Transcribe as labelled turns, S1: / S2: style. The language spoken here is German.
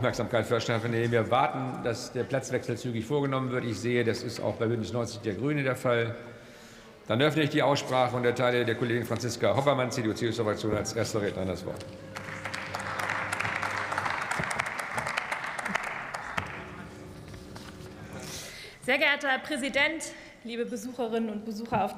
S1: Aufmerksamkeit verschaffen, indem wir warten, dass der Platzwechsel zügig vorgenommen wird. Ich sehe, das ist auch bei Bündnis 90 der Grünen der Fall. Dann öffne ich die Aussprache und erteile der Kollegin Franziska Hoffermann, CDU-CSU-Fraktion, als erster Rednerin das Wort.
S2: Sehr geehrter Herr Präsident, liebe Besucherinnen und Besucher auf